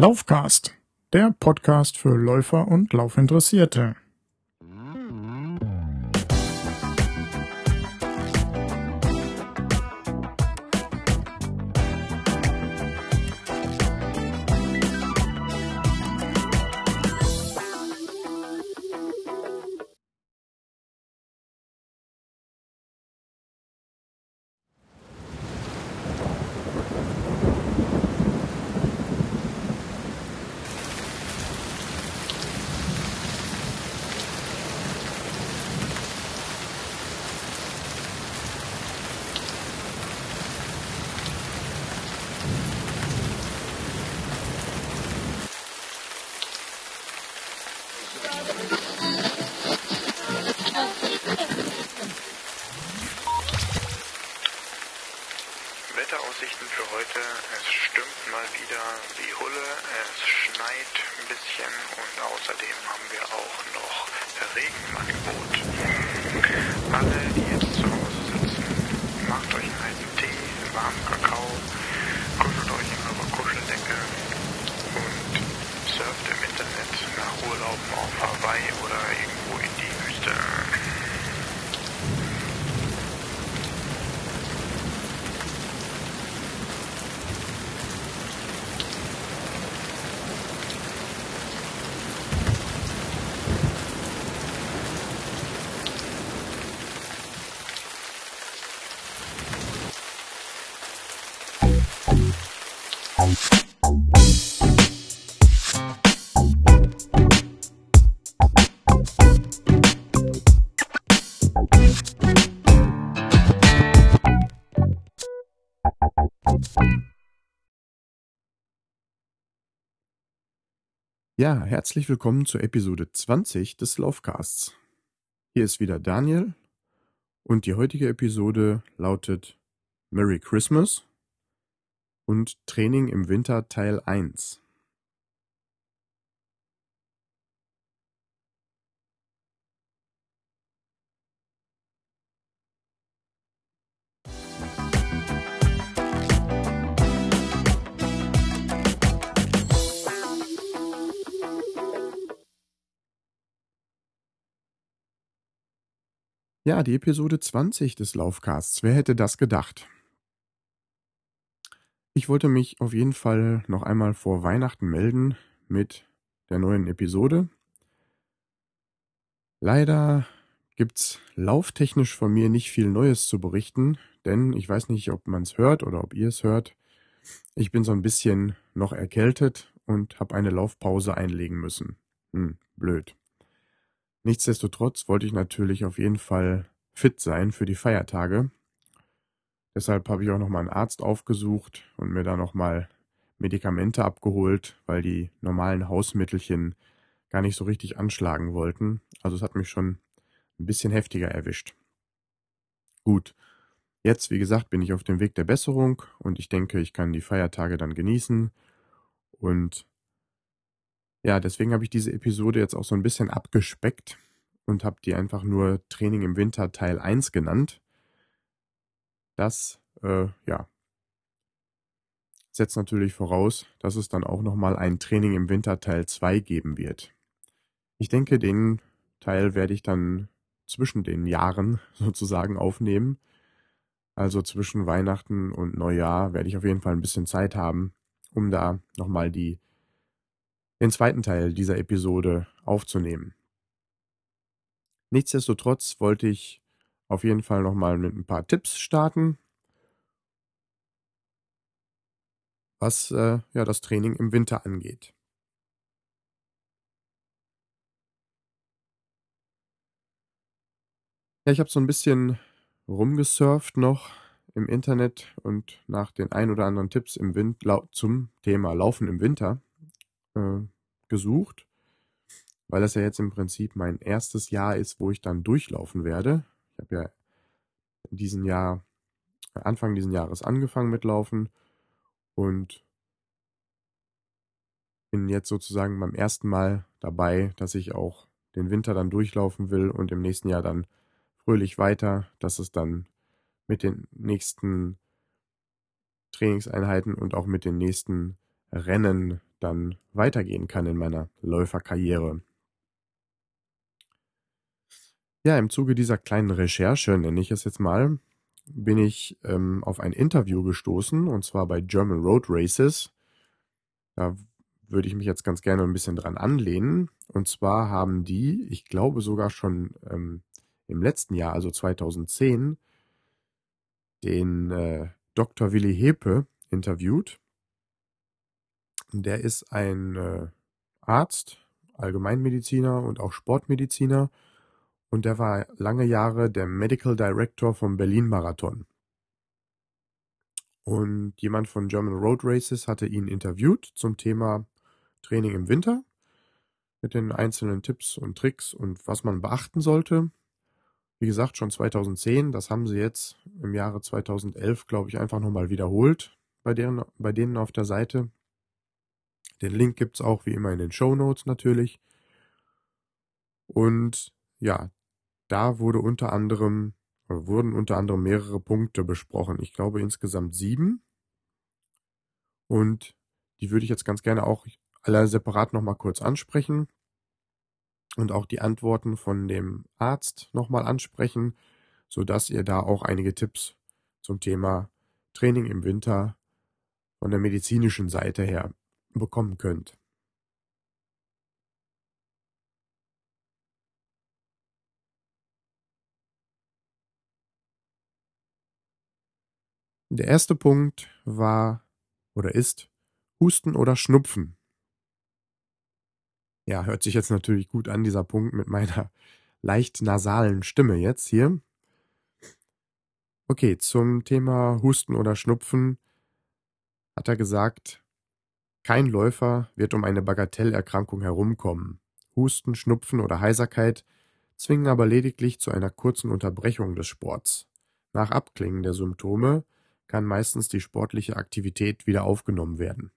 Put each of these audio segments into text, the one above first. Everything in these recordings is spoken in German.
Laufcast, der Podcast für Läufer und Laufinteressierte. Ja, herzlich willkommen zur Episode 20 des Laufcasts. Hier ist wieder Daniel und die heutige Episode lautet Merry Christmas und Training im Winter Teil 1. Ja, die Episode 20 des Laufcasts. Wer hätte das gedacht? Ich wollte mich auf jeden Fall noch einmal vor Weihnachten melden mit der neuen Episode. Leider gibt's lauftechnisch von mir nicht viel Neues zu berichten, denn ich weiß nicht, ob man es hört oder ob ihr es hört. Ich bin so ein bisschen noch erkältet und habe eine Laufpause einlegen müssen. Hm, blöd. Nichtsdestotrotz wollte ich natürlich auf jeden Fall fit sein für die Feiertage. Deshalb habe ich auch nochmal einen Arzt aufgesucht und mir da nochmal Medikamente abgeholt, weil die normalen Hausmittelchen gar nicht so richtig anschlagen wollten. Also es hat mich schon ein bisschen heftiger erwischt. Gut, jetzt wie gesagt bin ich auf dem Weg der Besserung und ich denke, ich kann die Feiertage dann genießen und ja, deswegen habe ich diese Episode jetzt auch so ein bisschen abgespeckt und habe die einfach nur Training im Winter Teil 1 genannt. Das, äh, ja, setzt natürlich voraus, dass es dann auch nochmal ein Training im Winter Teil 2 geben wird. Ich denke, den Teil werde ich dann zwischen den Jahren sozusagen aufnehmen. Also zwischen Weihnachten und Neujahr werde ich auf jeden Fall ein bisschen Zeit haben, um da nochmal die den zweiten Teil dieser Episode aufzunehmen. Nichtsdestotrotz wollte ich auf jeden Fall nochmal mit ein paar Tipps starten, was äh, ja das Training im Winter angeht. Ja, ich habe so ein bisschen rumgesurft noch im Internet und nach den ein oder anderen Tipps im Wind zum Thema Laufen im Winter äh, gesucht, weil das ja jetzt im Prinzip mein erstes Jahr ist, wo ich dann durchlaufen werde. Ich habe ja in Jahr, Anfang dieses Jahres angefangen mit Laufen und bin jetzt sozusagen beim ersten Mal dabei, dass ich auch den Winter dann durchlaufen will und im nächsten Jahr dann fröhlich weiter, dass es dann mit den nächsten Trainingseinheiten und auch mit den nächsten Rennen dann weitergehen kann in meiner Läuferkarriere. Ja, im Zuge dieser kleinen Recherche, nenne ich es jetzt mal, bin ich ähm, auf ein Interview gestoßen, und zwar bei German Road Races. Da würde ich mich jetzt ganz gerne ein bisschen dran anlehnen. Und zwar haben die, ich glaube sogar schon ähm, im letzten Jahr, also 2010, den äh, Dr. Willi Hepe interviewt. Der ist ein äh, Arzt, Allgemeinmediziner und auch Sportmediziner und der war lange Jahre der Medical Director vom Berlin Marathon. Und jemand von German Road Races hatte ihn interviewt zum Thema Training im Winter mit den einzelnen Tipps und Tricks und was man beachten sollte. Wie gesagt, schon 2010, das haben sie jetzt im Jahre 2011, glaube ich, einfach nochmal wiederholt bei, deren, bei denen auf der Seite. Den Link gibt es auch wie immer in den Show Notes natürlich. Und ja, da wurde unter anderem, wurden unter anderem mehrere Punkte besprochen. Ich glaube insgesamt sieben. Und die würde ich jetzt ganz gerne auch alle separat nochmal kurz ansprechen und auch die Antworten von dem Arzt nochmal ansprechen, sodass ihr da auch einige Tipps zum Thema Training im Winter von der medizinischen Seite her bekommen könnt. Der erste Punkt war oder ist Husten oder Schnupfen. Ja, hört sich jetzt natürlich gut an, dieser Punkt mit meiner leicht nasalen Stimme jetzt hier. Okay, zum Thema Husten oder Schnupfen hat er gesagt, kein Läufer wird um eine Bagatellerkrankung herumkommen. Husten, Schnupfen oder Heiserkeit zwingen aber lediglich zu einer kurzen Unterbrechung des Sports. Nach Abklingen der Symptome kann meistens die sportliche Aktivität wieder aufgenommen werden.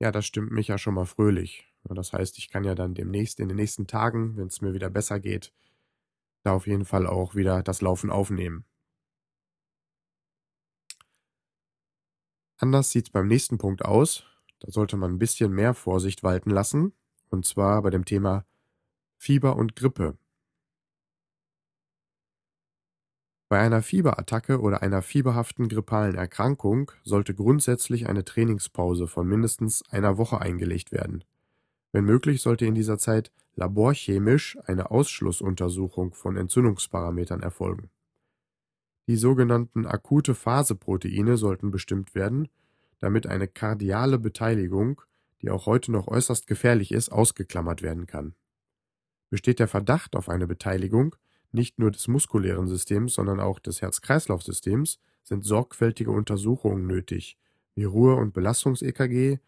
Ja, das stimmt mich ja schon mal fröhlich. Das heißt, ich kann ja dann demnächst in den nächsten Tagen, wenn es mir wieder besser geht, da auf jeden Fall auch wieder das Laufen aufnehmen. Anders sieht es beim nächsten Punkt aus. Da sollte man ein bisschen mehr Vorsicht walten lassen. Und zwar bei dem Thema Fieber und Grippe. Bei einer Fieberattacke oder einer fieberhaften grippalen Erkrankung sollte grundsätzlich eine Trainingspause von mindestens einer Woche eingelegt werden. Wenn möglich sollte in dieser Zeit laborchemisch eine Ausschlussuntersuchung von Entzündungsparametern erfolgen. Die sogenannten akute Phase-Proteine sollten bestimmt werden, damit eine kardiale Beteiligung, die auch heute noch äußerst gefährlich ist, ausgeklammert werden kann. Besteht der Verdacht auf eine Beteiligung, nicht nur des muskulären Systems, sondern auch des Herz-Kreislauf-Systems sind sorgfältige Untersuchungen nötig, wie Ruhe- und Belastungs-EKG,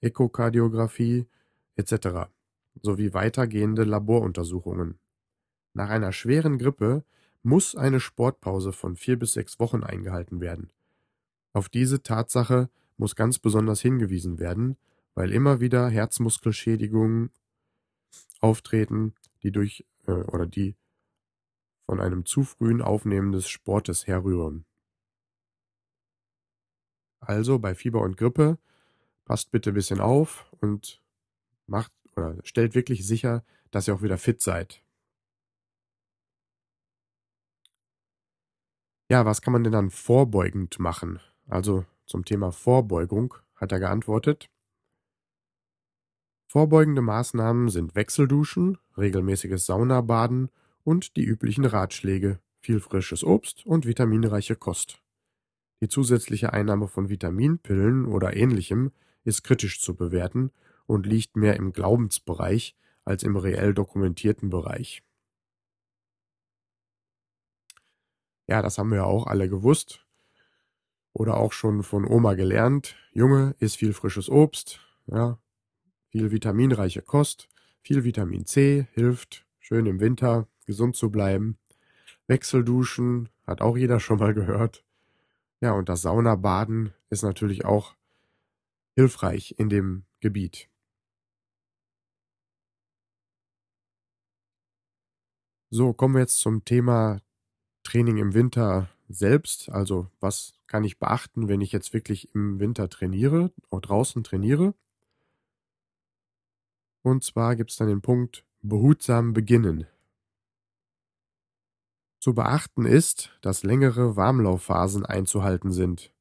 Ekokardiographie etc. sowie weitergehende Laboruntersuchungen. Nach einer schweren Grippe muss eine Sportpause von vier bis sechs Wochen eingehalten werden. Auf diese Tatsache muss ganz besonders hingewiesen werden, weil immer wieder Herzmuskelschädigungen auftreten, die durch äh, oder die von einem zu frühen Aufnehmen des Sportes herrühren. Also bei Fieber und Grippe passt bitte ein bisschen auf und macht oder stellt wirklich sicher, dass ihr auch wieder fit seid. Ja, was kann man denn dann vorbeugend machen? Also zum Thema Vorbeugung hat er geantwortet. Vorbeugende Maßnahmen sind Wechselduschen, regelmäßiges Saunabaden und die üblichen Ratschläge, viel frisches Obst und vitaminreiche Kost. Die zusätzliche Einnahme von Vitaminpillen oder ähnlichem ist kritisch zu bewerten und liegt mehr im Glaubensbereich als im reell dokumentierten Bereich. Ja, das haben wir ja auch alle gewusst oder auch schon von Oma gelernt. Junge, isst viel frisches Obst, ja, viel vitaminreiche Kost, viel Vitamin C hilft schön im Winter gesund zu bleiben. Wechselduschen hat auch jeder schon mal gehört. Ja, und das Saunabaden ist natürlich auch hilfreich in dem Gebiet. So, kommen wir jetzt zum Thema Training im Winter selbst, also was kann ich beachten, wenn ich jetzt wirklich im Winter trainiere, auch draußen trainiere. Und zwar gibt es dann den Punkt behutsam beginnen. Zu beachten ist, dass längere Warmlaufphasen einzuhalten sind.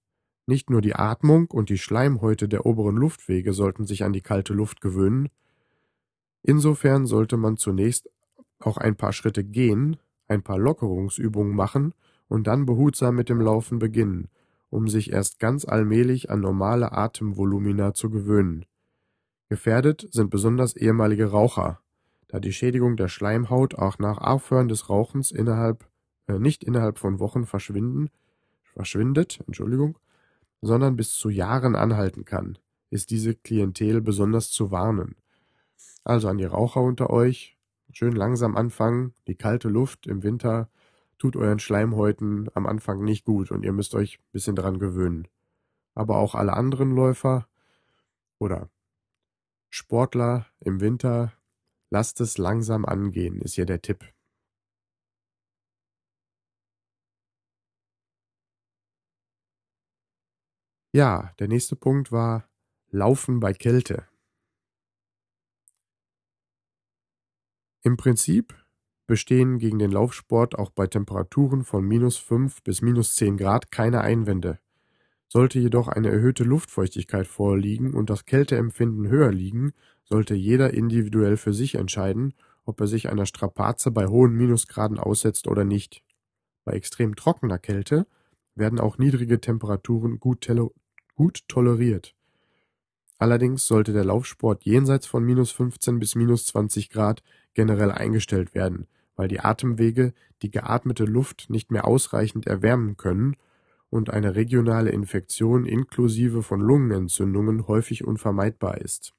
Nicht nur die Atmung und die Schleimhäute der oberen Luftwege sollten sich an die kalte Luft gewöhnen. Insofern sollte man zunächst auch ein paar Schritte gehen, ein paar Lockerungsübungen machen und dann behutsam mit dem Laufen beginnen, um sich erst ganz allmählich an normale Atemvolumina zu gewöhnen. Gefährdet sind besonders ehemalige Raucher, da die Schädigung der Schleimhaut auch nach Aufhören des Rauchens innerhalb, äh, nicht innerhalb von Wochen verschwinden, verschwindet, Entschuldigung, sondern bis zu Jahren anhalten kann, ist diese Klientel besonders zu warnen. Also an die Raucher unter euch, schön langsam anfangen, die kalte Luft im Winter tut euren Schleimhäuten am Anfang nicht gut und ihr müsst euch ein bisschen dran gewöhnen. Aber auch alle anderen Läufer oder Sportler im Winter, lasst es langsam angehen, ist hier der Tipp. Ja, der nächste Punkt war Laufen bei Kälte. Im Prinzip bestehen gegen den Laufsport auch bei Temperaturen von minus fünf bis minus zehn Grad keine Einwände. Sollte jedoch eine erhöhte Luftfeuchtigkeit vorliegen und das Kälteempfinden höher liegen, sollte jeder individuell für sich entscheiden, ob er sich einer Strapaze bei hohen Minusgraden aussetzt oder nicht. Bei extrem trockener Kälte werden auch niedrige Temperaturen gut, gut toleriert. Allerdings sollte der Laufsport jenseits von minus 15 bis minus 20 Grad generell eingestellt werden, weil die Atemwege die geatmete Luft nicht mehr ausreichend erwärmen können und eine regionale Infektion inklusive von Lungenentzündungen häufig unvermeidbar ist.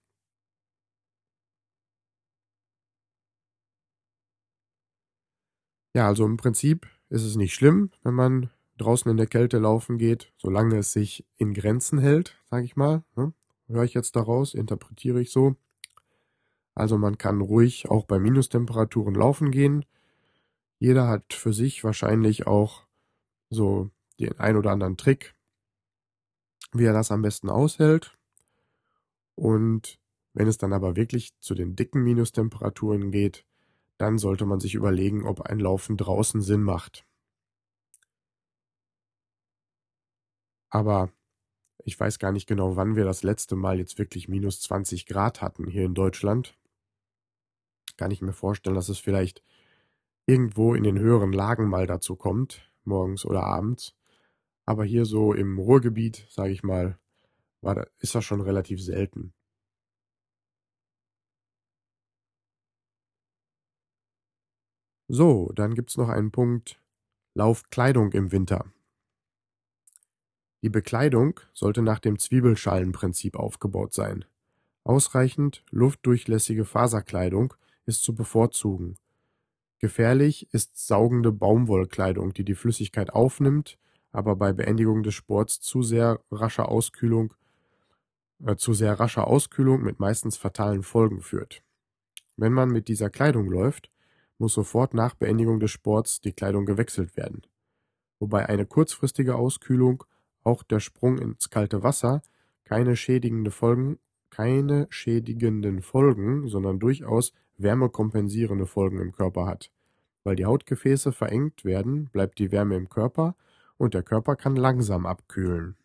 Ja, also im Prinzip ist es nicht schlimm, wenn man draußen in der Kälte laufen geht, solange es sich in Grenzen hält, sage ich mal. Ne? Höre ich jetzt daraus, interpretiere ich so. Also man kann ruhig auch bei Minustemperaturen laufen gehen. Jeder hat für sich wahrscheinlich auch so den ein oder anderen Trick, wie er das am besten aushält. Und wenn es dann aber wirklich zu den dicken Minustemperaturen geht, dann sollte man sich überlegen, ob ein Laufen draußen Sinn macht. Aber ich weiß gar nicht genau, wann wir das letzte Mal jetzt wirklich minus 20 Grad hatten hier in Deutschland kann ich mir vorstellen, dass es vielleicht irgendwo in den höheren Lagen mal dazu kommt, morgens oder abends. Aber hier so im Ruhrgebiet, sage ich mal, da, ist das schon relativ selten. So, dann gibt es noch einen Punkt Laufkleidung im Winter. Die Bekleidung sollte nach dem Zwiebelschalenprinzip aufgebaut sein. Ausreichend luftdurchlässige Faserkleidung ist zu bevorzugen. Gefährlich ist saugende Baumwollkleidung, die die Flüssigkeit aufnimmt, aber bei Beendigung des Sports zu sehr rascher Auskühlung äh, zu sehr rascher Auskühlung mit meistens fatalen Folgen führt. Wenn man mit dieser Kleidung läuft, muss sofort nach Beendigung des Sports die Kleidung gewechselt werden. Wobei eine kurzfristige Auskühlung, auch der Sprung ins kalte Wasser, keine schädigende Folgen, keine schädigenden Folgen, sondern durchaus wärmekompensierende Folgen im Körper hat. Weil die Hautgefäße verengt werden, bleibt die Wärme im Körper und der Körper kann langsam abkühlen.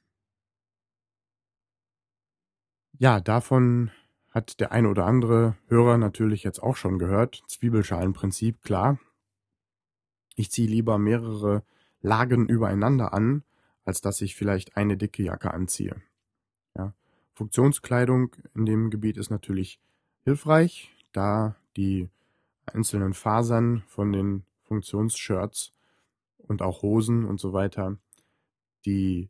Ja, davon hat der eine oder andere Hörer natürlich jetzt auch schon gehört. Zwiebelschalenprinzip, klar. Ich ziehe lieber mehrere Lagen übereinander an, als dass ich vielleicht eine dicke Jacke anziehe. Ja. Funktionskleidung in dem Gebiet ist natürlich hilfreich, da die einzelnen Fasern von den Funktionsshirts und auch Hosen und so weiter die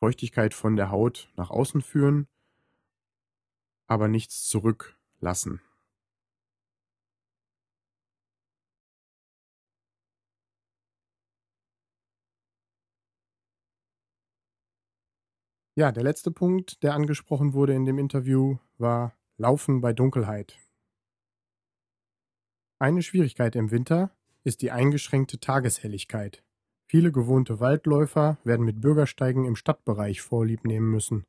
Feuchtigkeit von der Haut nach außen führen, aber nichts zurücklassen. Ja, der letzte Punkt, der angesprochen wurde in dem Interview, war Laufen bei Dunkelheit. Eine Schwierigkeit im Winter ist die eingeschränkte Tageshelligkeit. Viele gewohnte Waldläufer werden mit Bürgersteigen im Stadtbereich Vorlieb nehmen müssen.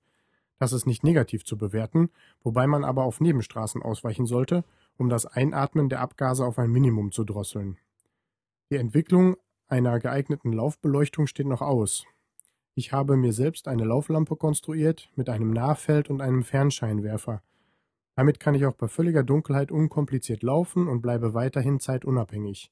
Das ist nicht negativ zu bewerten, wobei man aber auf Nebenstraßen ausweichen sollte, um das Einatmen der Abgase auf ein Minimum zu drosseln. Die Entwicklung einer geeigneten Laufbeleuchtung steht noch aus. Ich habe mir selbst eine Lauflampe konstruiert mit einem Nahfeld und einem Fernscheinwerfer. Damit kann ich auch bei völliger Dunkelheit unkompliziert laufen und bleibe weiterhin zeitunabhängig.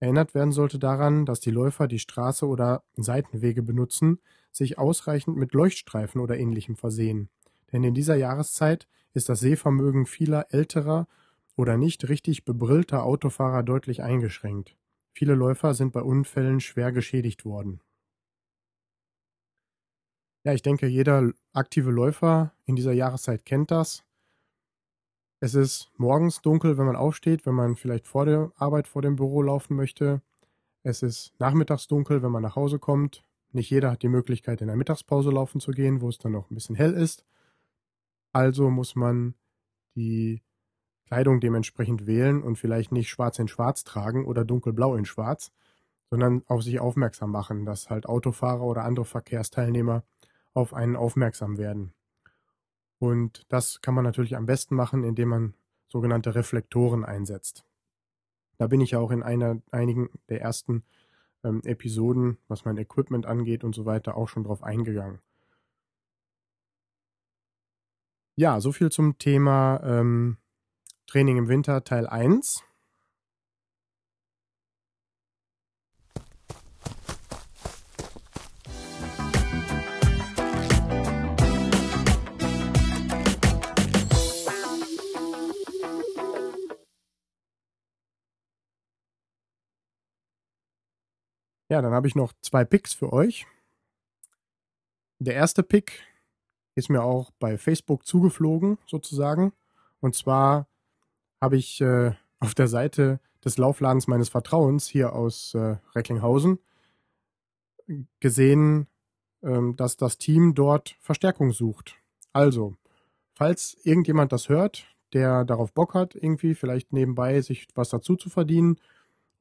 Erinnert werden sollte daran, dass die Läufer die Straße oder Seitenwege benutzen, sich ausreichend mit Leuchtstreifen oder ähnlichem versehen. Denn in dieser Jahreszeit ist das Sehvermögen vieler älterer oder nicht richtig bebrillter Autofahrer deutlich eingeschränkt. Viele Läufer sind bei Unfällen schwer geschädigt worden. Ja, ich denke, jeder aktive Läufer in dieser Jahreszeit kennt das. Es ist morgens dunkel, wenn man aufsteht, wenn man vielleicht vor der Arbeit vor dem Büro laufen möchte. Es ist nachmittags dunkel, wenn man nach Hause kommt. Nicht jeder hat die Möglichkeit, in der Mittagspause laufen zu gehen, wo es dann noch ein bisschen hell ist. Also muss man die Kleidung dementsprechend wählen und vielleicht nicht schwarz in schwarz tragen oder dunkelblau in schwarz, sondern auf sich aufmerksam machen, dass halt Autofahrer oder andere Verkehrsteilnehmer auf einen aufmerksam werden. Und das kann man natürlich am besten machen, indem man sogenannte Reflektoren einsetzt. Da bin ich ja auch in einer, einigen der ersten ähm, Episoden, was mein Equipment angeht und so weiter, auch schon drauf eingegangen. Ja, so viel zum Thema ähm, Training im Winter Teil 1. Ja, dann habe ich noch zwei Picks für euch. Der erste Pick ist mir auch bei Facebook zugeflogen, sozusagen. Und zwar habe ich äh, auf der Seite des Laufladens meines Vertrauens hier aus äh, Recklinghausen gesehen, ähm, dass das Team dort Verstärkung sucht. Also, falls irgendjemand das hört, der darauf Bock hat, irgendwie vielleicht nebenbei sich was dazu zu verdienen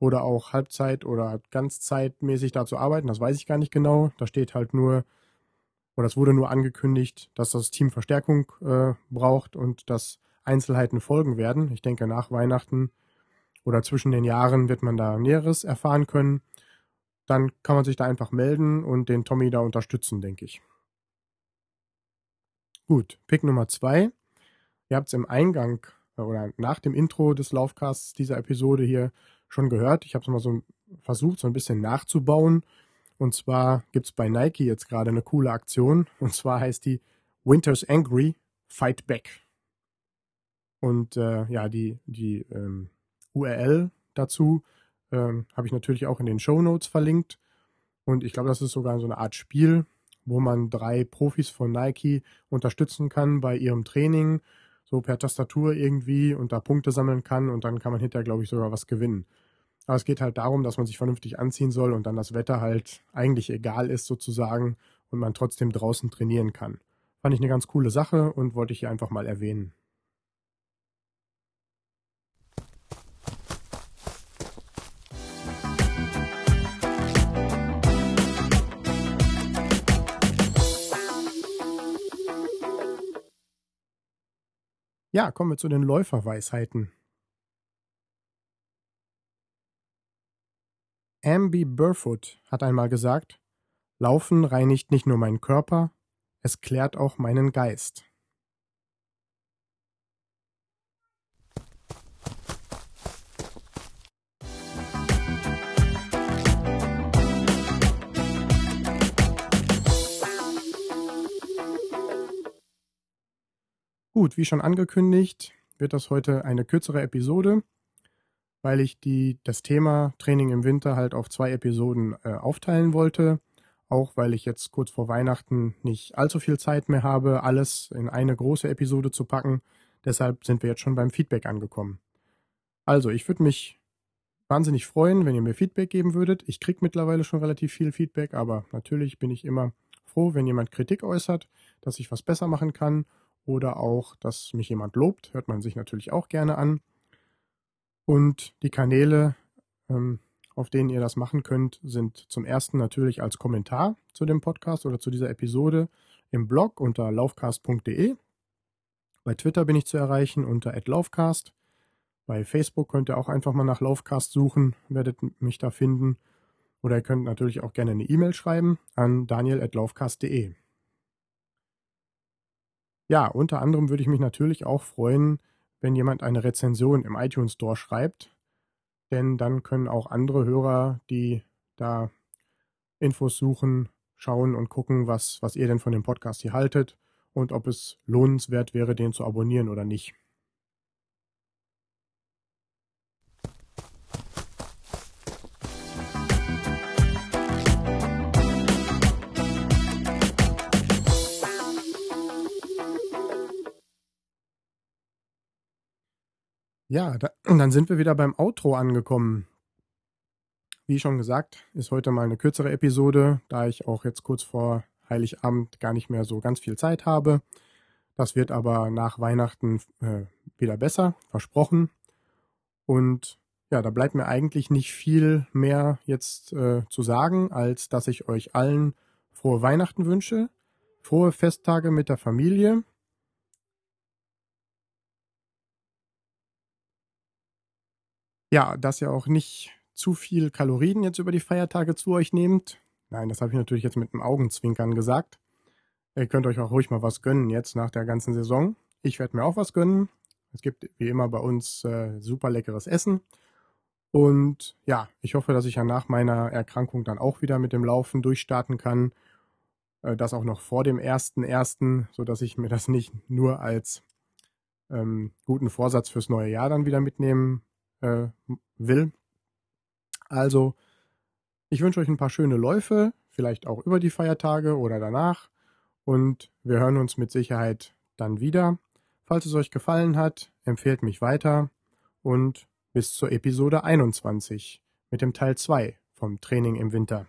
oder auch Halbzeit oder ganzzeitmäßig da zu arbeiten. Das weiß ich gar nicht genau. Da steht halt nur, oder es wurde nur angekündigt, dass das Team Verstärkung äh, braucht und dass Einzelheiten folgen werden. Ich denke, nach Weihnachten oder zwischen den Jahren wird man da Näheres erfahren können. Dann kann man sich da einfach melden und den Tommy da unterstützen, denke ich. Gut, Pick Nummer zwei. Ihr habt es im Eingang äh, oder nach dem Intro des Laufcasts dieser Episode hier schon gehört. Ich habe es mal so versucht, so ein bisschen nachzubauen. Und zwar gibt es bei Nike jetzt gerade eine coole Aktion. Und zwar heißt die Winter's Angry Fight Back. Und äh, ja, die, die ähm, URL dazu ähm, habe ich natürlich auch in den Show Notes verlinkt. Und ich glaube, das ist sogar so eine Art Spiel, wo man drei Profis von Nike unterstützen kann bei ihrem Training, so per Tastatur irgendwie und da Punkte sammeln kann und dann kann man hinterher, glaube ich, sogar was gewinnen. Aber es geht halt darum, dass man sich vernünftig anziehen soll und dann das Wetter halt eigentlich egal ist sozusagen und man trotzdem draußen trainieren kann. Fand ich eine ganz coole Sache und wollte ich hier einfach mal erwähnen. Ja, kommen wir zu den Läuferweisheiten. Amby Burfoot hat einmal gesagt, Laufen reinigt nicht nur meinen Körper, es klärt auch meinen Geist. Gut, wie schon angekündigt, wird das heute eine kürzere Episode weil ich die, das Thema Training im Winter halt auf zwei Episoden äh, aufteilen wollte. Auch weil ich jetzt kurz vor Weihnachten nicht allzu viel Zeit mehr habe, alles in eine große Episode zu packen. Deshalb sind wir jetzt schon beim Feedback angekommen. Also, ich würde mich wahnsinnig freuen, wenn ihr mir Feedback geben würdet. Ich kriege mittlerweile schon relativ viel Feedback, aber natürlich bin ich immer froh, wenn jemand Kritik äußert, dass ich was besser machen kann oder auch, dass mich jemand lobt, hört man sich natürlich auch gerne an. Und die Kanäle, ähm, auf denen ihr das machen könnt, sind zum ersten natürlich als Kommentar zu dem Podcast oder zu dieser Episode im Blog unter laufcast.de. Bei Twitter bin ich zu erreichen unter @laufcast. Bei Facebook könnt ihr auch einfach mal nach Laufcast suchen, werdet mich da finden. Oder ihr könnt natürlich auch gerne eine E-Mail schreiben an daniel.laufcast.de. Ja, unter anderem würde ich mich natürlich auch freuen, wenn jemand eine Rezension im iTunes Store schreibt, denn dann können auch andere Hörer, die da Infos suchen, schauen und gucken, was, was ihr denn von dem Podcast hier haltet und ob es lohnenswert wäre, den zu abonnieren oder nicht. Ja, da, dann sind wir wieder beim Outro angekommen. Wie schon gesagt, ist heute mal eine kürzere Episode, da ich auch jetzt kurz vor Heiligabend gar nicht mehr so ganz viel Zeit habe. Das wird aber nach Weihnachten äh, wieder besser, versprochen. Und ja, da bleibt mir eigentlich nicht viel mehr jetzt äh, zu sagen, als dass ich euch allen frohe Weihnachten wünsche, frohe Festtage mit der Familie Ja, dass ihr auch nicht zu viel Kalorien jetzt über die Feiertage zu euch nehmt. Nein, das habe ich natürlich jetzt mit einem Augenzwinkern gesagt. Ihr könnt euch auch ruhig mal was gönnen jetzt nach der ganzen Saison. Ich werde mir auch was gönnen. Es gibt wie immer bei uns äh, super leckeres Essen. Und ja, ich hoffe, dass ich ja nach meiner Erkrankung dann auch wieder mit dem Laufen durchstarten kann. Äh, das auch noch vor dem ersten ersten, so dass ich mir das nicht nur als ähm, guten Vorsatz fürs neue Jahr dann wieder mitnehmen äh, will. Also, ich wünsche euch ein paar schöne Läufe, vielleicht auch über die Feiertage oder danach. Und wir hören uns mit Sicherheit dann wieder. Falls es euch gefallen hat, empfehlt mich weiter und bis zur Episode 21 mit dem Teil 2 vom Training im Winter.